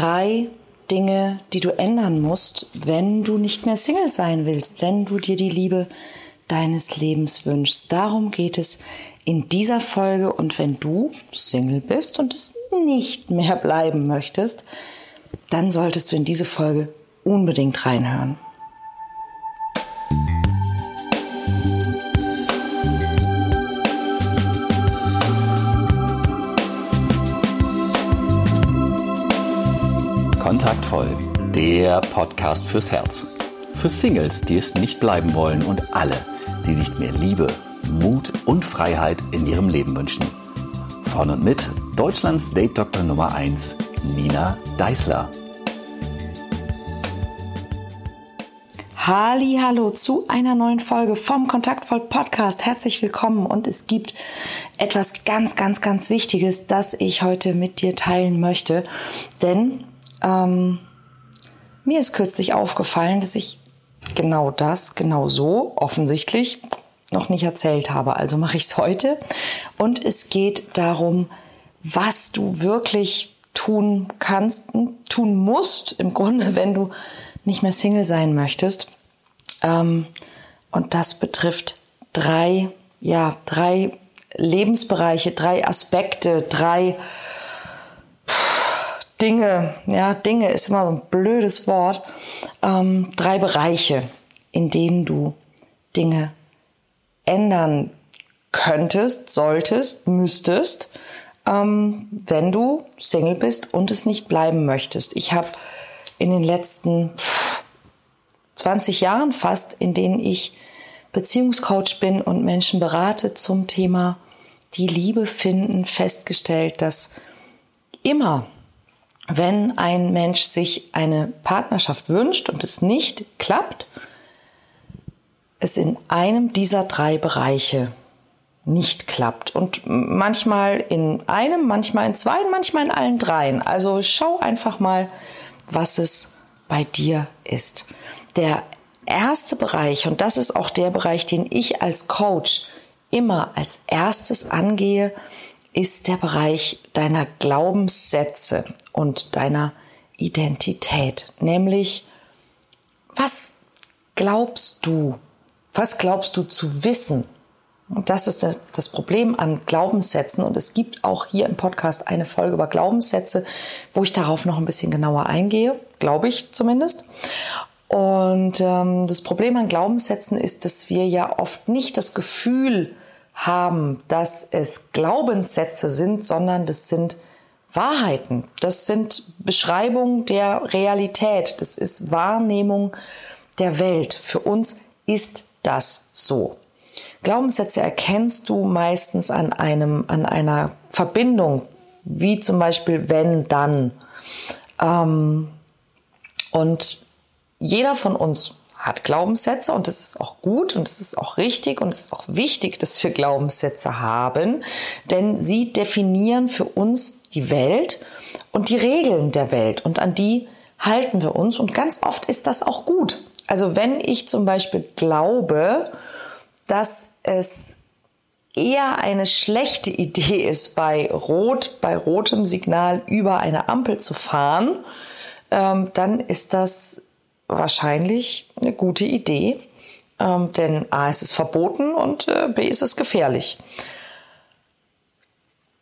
drei Dinge, die du ändern musst, wenn du nicht mehr Single sein willst, wenn du dir die Liebe deines Lebens wünschst. Darum geht es in dieser Folge und wenn du Single bist und es nicht mehr bleiben möchtest, dann solltest du in diese Folge unbedingt reinhören. Der Podcast fürs Herz. Für Singles, die es nicht bleiben wollen und alle, die sich mehr Liebe, Mut und Freiheit in ihrem Leben wünschen. Von und mit Deutschlands Date Doktor Nummer 1, Nina Deißler. Halli, hallo zu einer neuen Folge vom Kontaktvoll Podcast. Herzlich willkommen und es gibt etwas ganz, ganz, ganz Wichtiges, das ich heute mit dir teilen möchte. Denn ähm, mir ist kürzlich aufgefallen, dass ich genau das, genau so offensichtlich noch nicht erzählt habe. Also mache ich es heute. Und es geht darum, was du wirklich tun kannst, tun musst, im Grunde, wenn du nicht mehr Single sein möchtest. Ähm, und das betrifft drei, ja, drei Lebensbereiche, drei Aspekte, drei Dinge. Ja, Dinge ist immer so ein blödes Wort. Ähm, drei Bereiche, in denen du Dinge ändern könntest, solltest, müsstest, ähm, wenn du Single bist und es nicht bleiben möchtest. Ich habe in den letzten 20 Jahren fast, in denen ich Beziehungscoach bin und Menschen berate zum Thema die Liebe finden, festgestellt, dass immer, wenn ein Mensch sich eine Partnerschaft wünscht und es nicht klappt, es in einem dieser drei Bereiche nicht klappt. Und manchmal in einem, manchmal in zwei, manchmal in allen dreien. Also schau einfach mal, was es bei dir ist. Der erste Bereich, und das ist auch der Bereich, den ich als Coach immer als erstes angehe, ist der Bereich deiner Glaubenssätze und deiner Identität. Nämlich, was glaubst du was glaubst du zu wissen? Und das ist das Problem an Glaubenssätzen. Und es gibt auch hier im Podcast eine Folge über Glaubenssätze, wo ich darauf noch ein bisschen genauer eingehe, glaube ich zumindest. Und ähm, das Problem an Glaubenssätzen ist, dass wir ja oft nicht das Gefühl haben, dass es Glaubenssätze sind, sondern das sind Wahrheiten. Das sind Beschreibungen der Realität. Das ist Wahrnehmung der Welt. Für uns ist das so. Glaubenssätze erkennst du meistens an einem, an einer Verbindung, wie zum Beispiel wenn, dann. Ähm, und jeder von uns hat Glaubenssätze und es ist auch gut und es ist auch richtig und es ist auch wichtig, dass wir Glaubenssätze haben, denn sie definieren für uns die Welt und die Regeln der Welt und an die halten wir uns und ganz oft ist das auch gut. Also wenn ich zum Beispiel glaube, dass es eher eine schlechte Idee ist, bei Rot, bei rotem Signal über eine Ampel zu fahren, ähm, dann ist das wahrscheinlich eine gute Idee. Ähm, denn A ist es verboten und äh, B ist es gefährlich.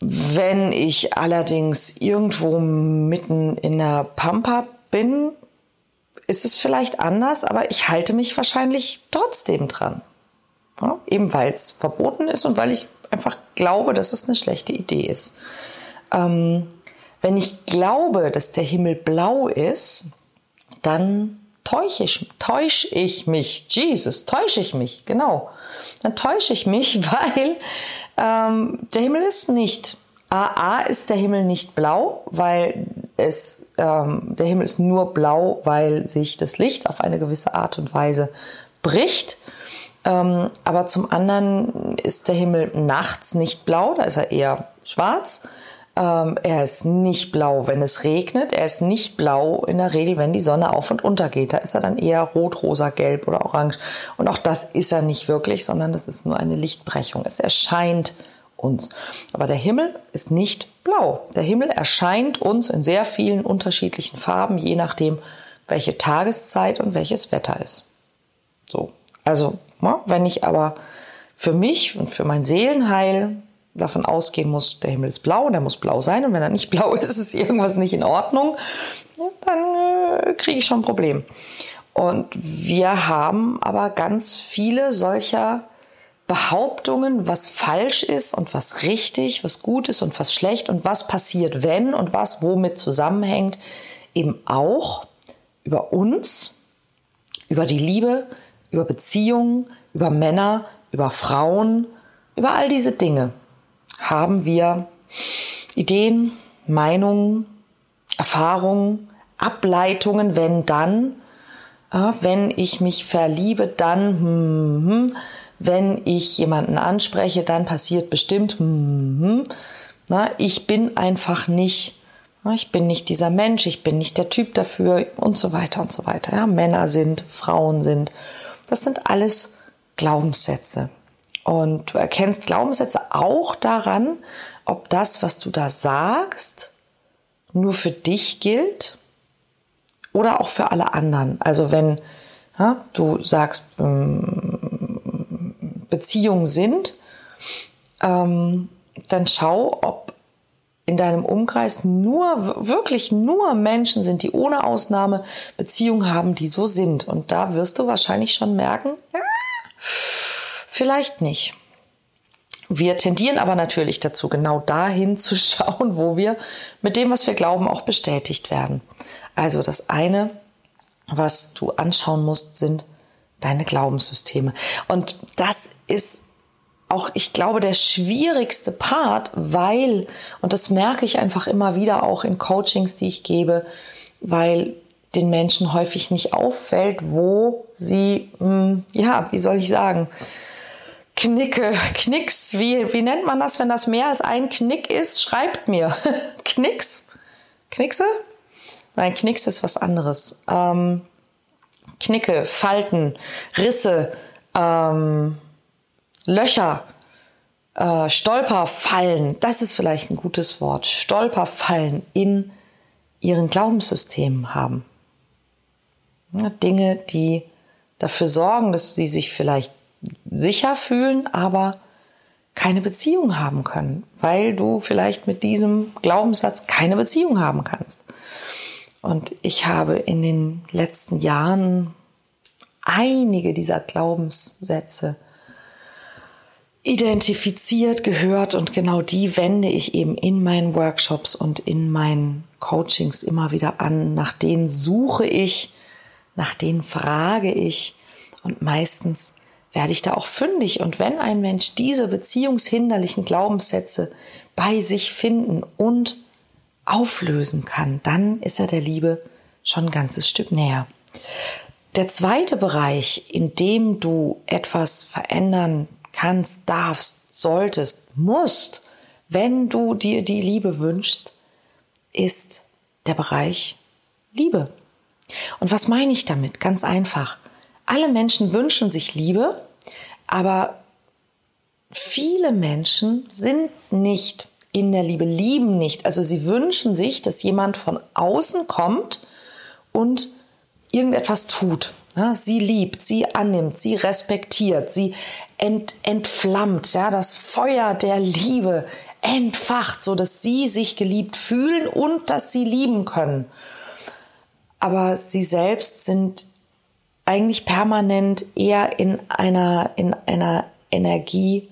Wenn ich allerdings irgendwo mitten in der Pampa bin ist es vielleicht anders, aber ich halte mich wahrscheinlich trotzdem dran. Ja, eben weil es verboten ist und weil ich einfach glaube, dass es eine schlechte Idee ist. Ähm, wenn ich glaube, dass der Himmel blau ist, dann täusche ich, täusche ich mich. Jesus, täusche ich mich, genau. Dann täusche ich mich, weil ähm, der Himmel ist nicht A, A ist der Himmel nicht blau, weil es, ähm, der Himmel ist nur blau, weil sich das Licht auf eine gewisse Art und Weise bricht. Ähm, aber zum anderen ist der Himmel nachts nicht blau, da ist er eher schwarz. Ähm, er ist nicht blau, wenn es regnet. Er ist nicht blau in der Regel, wenn die Sonne auf und unter geht. Da ist er dann eher rot, rosa, gelb oder orange. Und auch das ist er nicht wirklich, sondern das ist nur eine Lichtbrechung. Es erscheint uns. Aber der Himmel ist nicht blau. Der Himmel erscheint uns in sehr vielen unterschiedlichen Farben, je nachdem, welche Tageszeit und welches Wetter ist. So. Also, wenn ich aber für mich und für mein Seelenheil davon ausgehen muss, der Himmel ist blau, der muss blau sein und wenn er nicht blau ist, ist irgendwas nicht in Ordnung, dann äh, kriege ich schon ein Problem. Und wir haben aber ganz viele solcher Behauptungen, was falsch ist und was richtig, was gut ist und was schlecht und was passiert, wenn und was womit zusammenhängt, eben auch über uns, über die Liebe, über Beziehungen, über Männer, über Frauen, über all diese Dinge haben wir Ideen, Meinungen, Erfahrungen, Ableitungen, wenn dann, äh, wenn ich mich verliebe, dann, hm, hm, wenn ich jemanden anspreche, dann passiert bestimmt, hm, hm, na, ich bin einfach nicht, ich bin nicht dieser Mensch, ich bin nicht der Typ dafür und so weiter und so weiter. Ja, Männer sind, Frauen sind. Das sind alles Glaubenssätze. Und du erkennst Glaubenssätze auch daran, ob das, was du da sagst, nur für dich gilt oder auch für alle anderen. Also wenn ja, du sagst, ähm, Beziehungen sind, ähm, dann schau, ob in deinem Umkreis nur, wirklich nur Menschen sind, die ohne Ausnahme Beziehungen haben, die so sind. Und da wirst du wahrscheinlich schon merken, ja, vielleicht nicht. Wir tendieren aber natürlich dazu, genau dahin zu schauen, wo wir mit dem, was wir glauben, auch bestätigt werden. Also das eine, was du anschauen musst, sind deine Glaubenssysteme. Und das ist auch, ich glaube, der schwierigste Part, weil, und das merke ich einfach immer wieder auch in Coachings, die ich gebe, weil den Menschen häufig nicht auffällt, wo sie, hm, ja, wie soll ich sagen, Knicke, Knicks, wie, wie nennt man das, wenn das mehr als ein Knick ist? Schreibt mir. Knicks? Knickse? Nein, Knicks ist was anderes. Ähm, Knicke, Falten, Risse, ähm, Löcher, äh, Stolperfallen, das ist vielleicht ein gutes Wort, Stolperfallen in ihren Glaubenssystemen haben. Ja, Dinge, die dafür sorgen, dass sie sich vielleicht sicher fühlen, aber keine Beziehung haben können, weil du vielleicht mit diesem Glaubenssatz keine Beziehung haben kannst. Und ich habe in den letzten Jahren einige dieser Glaubenssätze identifiziert, gehört und genau die wende ich eben in meinen Workshops und in meinen Coachings immer wieder an. Nach denen suche ich, nach denen frage ich und meistens werde ich da auch fündig. Und wenn ein Mensch diese beziehungshinderlichen Glaubenssätze bei sich finden und auflösen kann, dann ist er der Liebe schon ein ganzes Stück näher. Der zweite Bereich, in dem du etwas verändern kannst, darfst, solltest, musst, wenn du dir die Liebe wünschst, ist der Bereich Liebe. Und was meine ich damit? Ganz einfach. Alle Menschen wünschen sich Liebe, aber viele Menschen sind nicht in der Liebe, lieben nicht. Also sie wünschen sich, dass jemand von außen kommt und irgendetwas tut. Sie liebt, sie annimmt, sie respektiert, sie ent, entflammt, ja, das Feuer der Liebe entfacht, so dass sie sich geliebt fühlen und dass sie lieben können. Aber sie selbst sind eigentlich permanent eher in einer, in einer Energie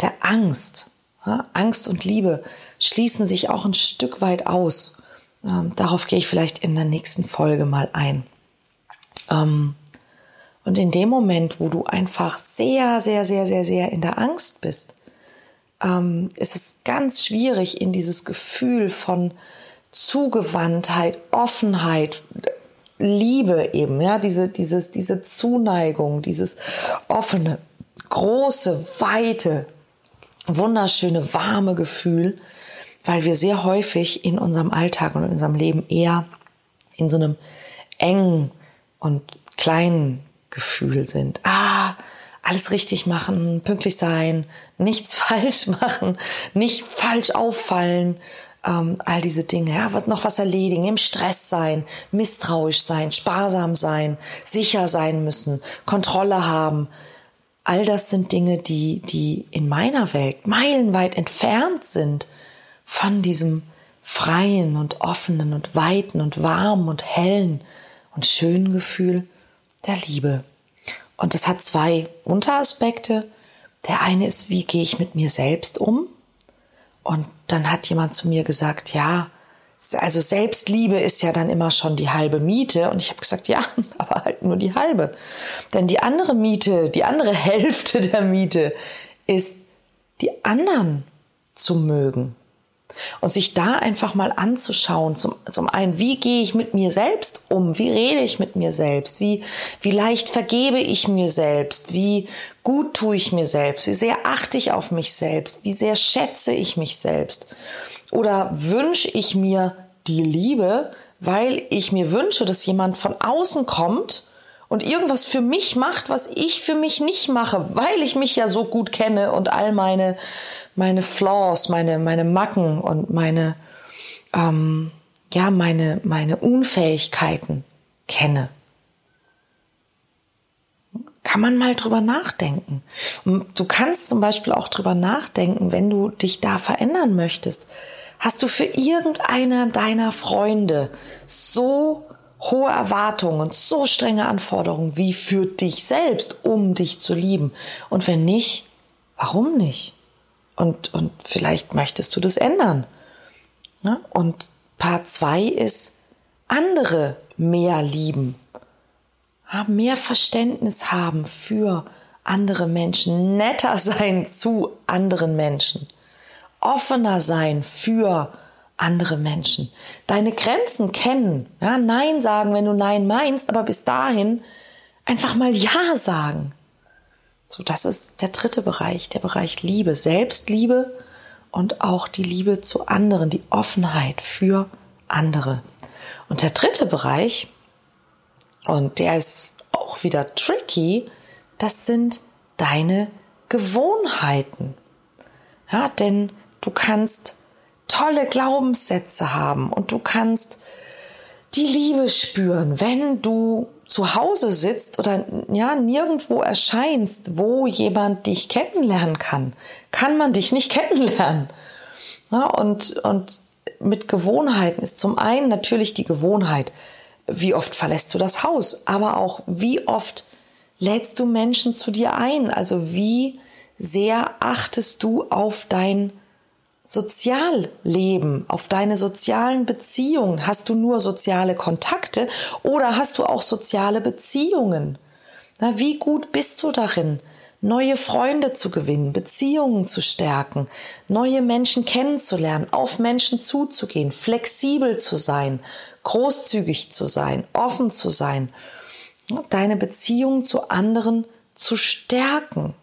der Angst. Ja, Angst und Liebe schließen sich auch ein Stück weit aus. Ähm, darauf gehe ich vielleicht in der nächsten Folge mal ein. Ähm, und in dem Moment, wo du einfach sehr, sehr, sehr, sehr, sehr in der Angst bist, ähm, ist es ganz schwierig, in dieses Gefühl von Zugewandtheit, Offenheit, Liebe eben, ja, diese, dieses, diese Zuneigung, dieses offene, große, weite, wunderschöne, warme Gefühl, weil wir sehr häufig in unserem Alltag und in unserem Leben eher in so einem engen und kleinen Gefühl sind. Ah, alles richtig machen, pünktlich sein, nichts falsch machen, nicht falsch auffallen, ähm, all diese Dinge, ja, was, noch was erledigen, im Stress sein, misstrauisch sein, sparsam sein, sicher sein müssen, Kontrolle haben. All das sind Dinge, die, die in meiner Welt meilenweit entfernt sind von diesem freien und offenen und weiten und warmen und hellen und schönen Gefühl der Liebe. Und es hat zwei Unteraspekte. Der eine ist, wie gehe ich mit mir selbst um? Und dann hat jemand zu mir gesagt, ja, also Selbstliebe ist ja dann immer schon die halbe Miete. Und ich habe gesagt, ja, aber halt nur die halbe. Denn die andere Miete, die andere Hälfte der Miete ist, die anderen zu mögen. Und sich da einfach mal anzuschauen, zum, zum einen, wie gehe ich mit mir selbst um? Wie rede ich mit mir selbst? Wie, wie leicht vergebe ich mir selbst? Wie gut tue ich mir selbst? Wie sehr achte ich auf mich selbst? Wie sehr schätze ich mich selbst? Oder wünsche ich mir die Liebe, weil ich mir wünsche, dass jemand von außen kommt und irgendwas für mich macht, was ich für mich nicht mache, weil ich mich ja so gut kenne und all meine meine Flaws, meine, meine Macken und meine, ähm, ja, meine, meine Unfähigkeiten kenne. Kann man mal drüber nachdenken. Und du kannst zum Beispiel auch drüber nachdenken, wenn du dich da verändern möchtest. Hast du für irgendeiner deiner Freunde so hohe Erwartungen und so strenge Anforderungen wie für dich selbst, um dich zu lieben? Und wenn nicht, warum nicht? Und, und vielleicht möchtest du das ändern. Ne? Und Part zwei ist andere mehr lieben. mehr Verständnis haben für andere Menschen, netter sein zu anderen Menschen, offener sein für andere Menschen, deine Grenzen kennen, ja, Nein sagen, wenn du Nein meinst, aber bis dahin einfach mal Ja sagen. So, das ist der dritte Bereich, der Bereich Liebe, Selbstliebe und auch die Liebe zu anderen, die Offenheit für andere. Und der dritte Bereich, und der ist auch wieder tricky, das sind deine Gewohnheiten. Ja, denn du kannst tolle Glaubenssätze haben und du kannst die Liebe spüren, wenn du zu Hause sitzt oder ja nirgendwo erscheinst, wo jemand dich kennenlernen kann, kann man dich nicht kennenlernen. Ja, und, und mit Gewohnheiten ist zum einen natürlich die Gewohnheit, wie oft verlässt du das Haus, aber auch wie oft lädst du Menschen zu dir ein, also wie sehr achtest du auf dein Sozialleben, auf deine sozialen Beziehungen? Hast du nur soziale Kontakte oder hast du auch soziale Beziehungen? Na, wie gut bist du darin, neue Freunde zu gewinnen, Beziehungen zu stärken, neue Menschen kennenzulernen, auf Menschen zuzugehen, flexibel zu sein, großzügig zu sein, offen zu sein, deine Beziehungen zu anderen zu stärken?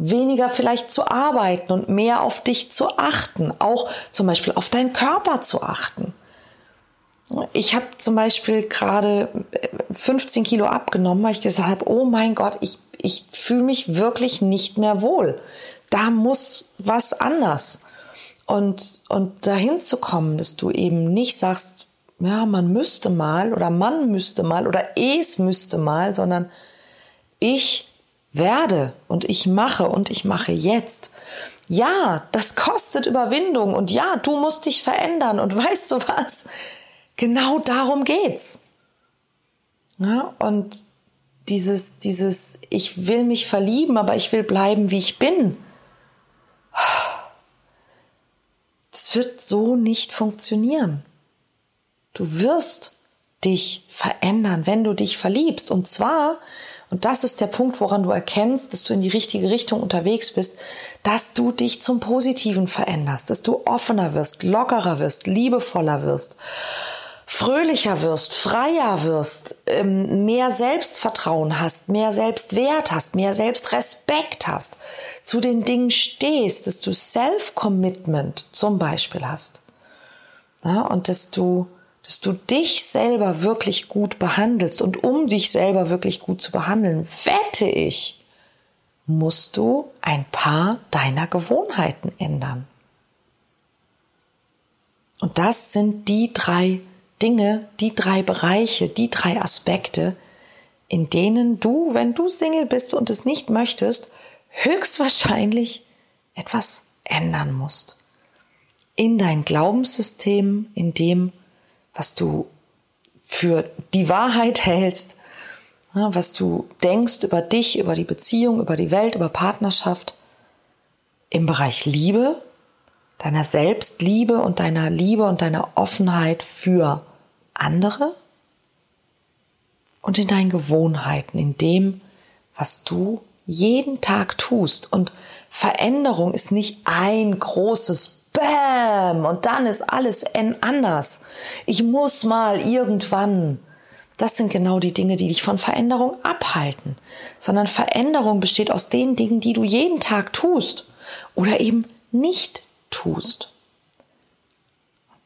Weniger vielleicht zu arbeiten und mehr auf dich zu achten, auch zum Beispiel auf deinen Körper zu achten. Ich habe zum Beispiel gerade 15 äh, Kilo abgenommen, weil ich gesagt habe, oh mein Gott, ich, ich fühle mich wirklich nicht mehr wohl. Da muss was anders. Und, und dahin zu kommen, dass du eben nicht sagst, ja, man müsste mal oder man müsste mal oder es müsste mal, sondern ich werde und ich mache und ich mache jetzt. Ja, das kostet Überwindung und ja, du musst dich verändern und weißt du was? Genau darum geht's. Ja, und dieses, dieses, ich will mich verlieben, aber ich will bleiben, wie ich bin. Das wird so nicht funktionieren. Du wirst dich verändern, wenn du dich verliebst. Und zwar und das ist der Punkt, woran du erkennst, dass du in die richtige Richtung unterwegs bist, dass du dich zum Positiven veränderst, dass du offener wirst, lockerer wirst, liebevoller wirst, fröhlicher wirst, freier wirst, ähm, mehr Selbstvertrauen hast, mehr Selbstwert hast, mehr Selbstrespekt hast, zu den Dingen stehst, dass du Self-Commitment zum Beispiel hast. Ja, und dass du dass du dich selber wirklich gut behandelst und um dich selber wirklich gut zu behandeln, wette ich, musst du ein paar deiner Gewohnheiten ändern. Und das sind die drei Dinge, die drei Bereiche, die drei Aspekte, in denen du, wenn du Single bist und es nicht möchtest, höchstwahrscheinlich etwas ändern musst. In dein Glaubenssystem, in dem, was du für die Wahrheit hältst, was du denkst über dich, über die Beziehung, über die Welt, über Partnerschaft, im Bereich Liebe, deiner Selbstliebe und deiner Liebe und deiner Offenheit für andere und in deinen Gewohnheiten, in dem, was du jeden Tag tust. Und Veränderung ist nicht ein großes Bäm und dann ist alles anders. Ich muss mal irgendwann. Das sind genau die Dinge, die dich von Veränderung abhalten. Sondern Veränderung besteht aus den Dingen, die du jeden Tag tust oder eben nicht tust.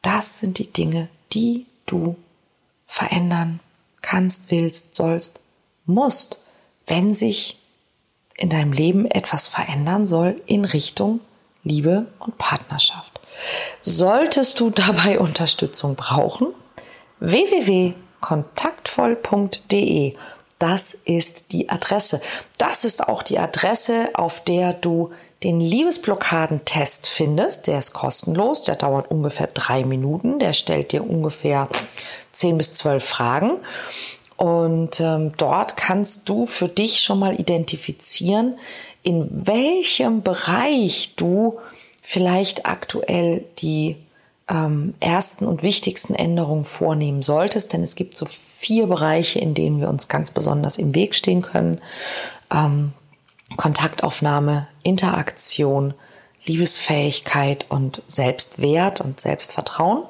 Das sind die Dinge, die du verändern kannst, willst, sollst, musst, wenn sich in deinem Leben etwas verändern soll in Richtung Liebe und Partnerschaft. Solltest du dabei Unterstützung brauchen, www.kontaktvoll.de. Das ist die Adresse. Das ist auch die Adresse, auf der du den Liebesblockadentest findest. Der ist kostenlos, der dauert ungefähr drei Minuten, der stellt dir ungefähr zehn bis zwölf Fragen. Und ähm, dort kannst du für dich schon mal identifizieren, in welchem Bereich du vielleicht aktuell die ähm, ersten und wichtigsten Änderungen vornehmen solltest. Denn es gibt so vier Bereiche, in denen wir uns ganz besonders im Weg stehen können. Ähm, Kontaktaufnahme, Interaktion, Liebesfähigkeit und Selbstwert und Selbstvertrauen.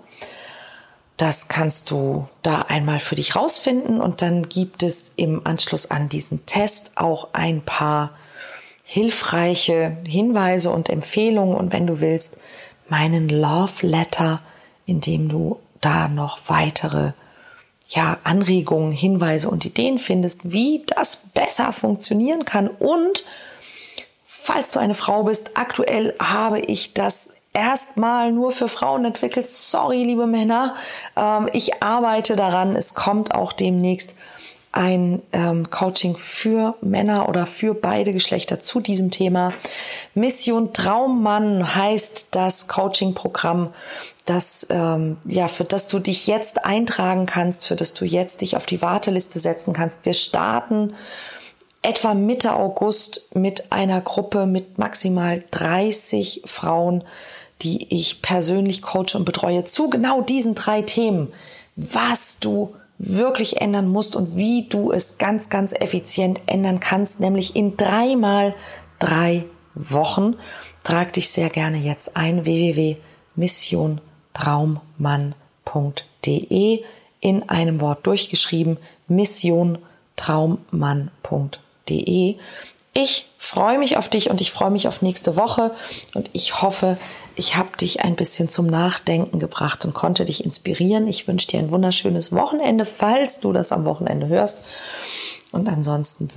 Das kannst du da einmal für dich rausfinden und dann gibt es im Anschluss an diesen Test auch ein paar hilfreiche Hinweise und Empfehlungen und wenn du willst, meinen Love Letter, in dem du da noch weitere ja, Anregungen, Hinweise und Ideen findest, wie das besser funktionieren kann und falls du eine Frau bist, aktuell habe ich das erstmal nur für Frauen entwickelt. Sorry, liebe Männer. Ähm, ich arbeite daran. Es kommt auch demnächst ein ähm, Coaching für Männer oder für beide Geschlechter zu diesem Thema. Mission Traummann heißt das Coaching-Programm, das ähm, ja für das du dich jetzt eintragen kannst, für das du jetzt dich auf die Warteliste setzen kannst. Wir starten etwa Mitte August mit einer Gruppe mit maximal 30 Frauen die ich persönlich coache und betreue, zu genau diesen drei Themen, was du wirklich ändern musst und wie du es ganz, ganz effizient ändern kannst, nämlich in dreimal drei Wochen. Trag dich sehr gerne jetzt ein www.missiontraummann.de in einem Wort durchgeschrieben missiontraummann.de. Ich freue mich auf dich und ich freue mich auf nächste Woche und ich hoffe, ich habe dich ein bisschen zum Nachdenken gebracht und konnte dich inspirieren. Ich wünsche dir ein wunderschönes Wochenende, falls du das am Wochenende hörst. Und ansonsten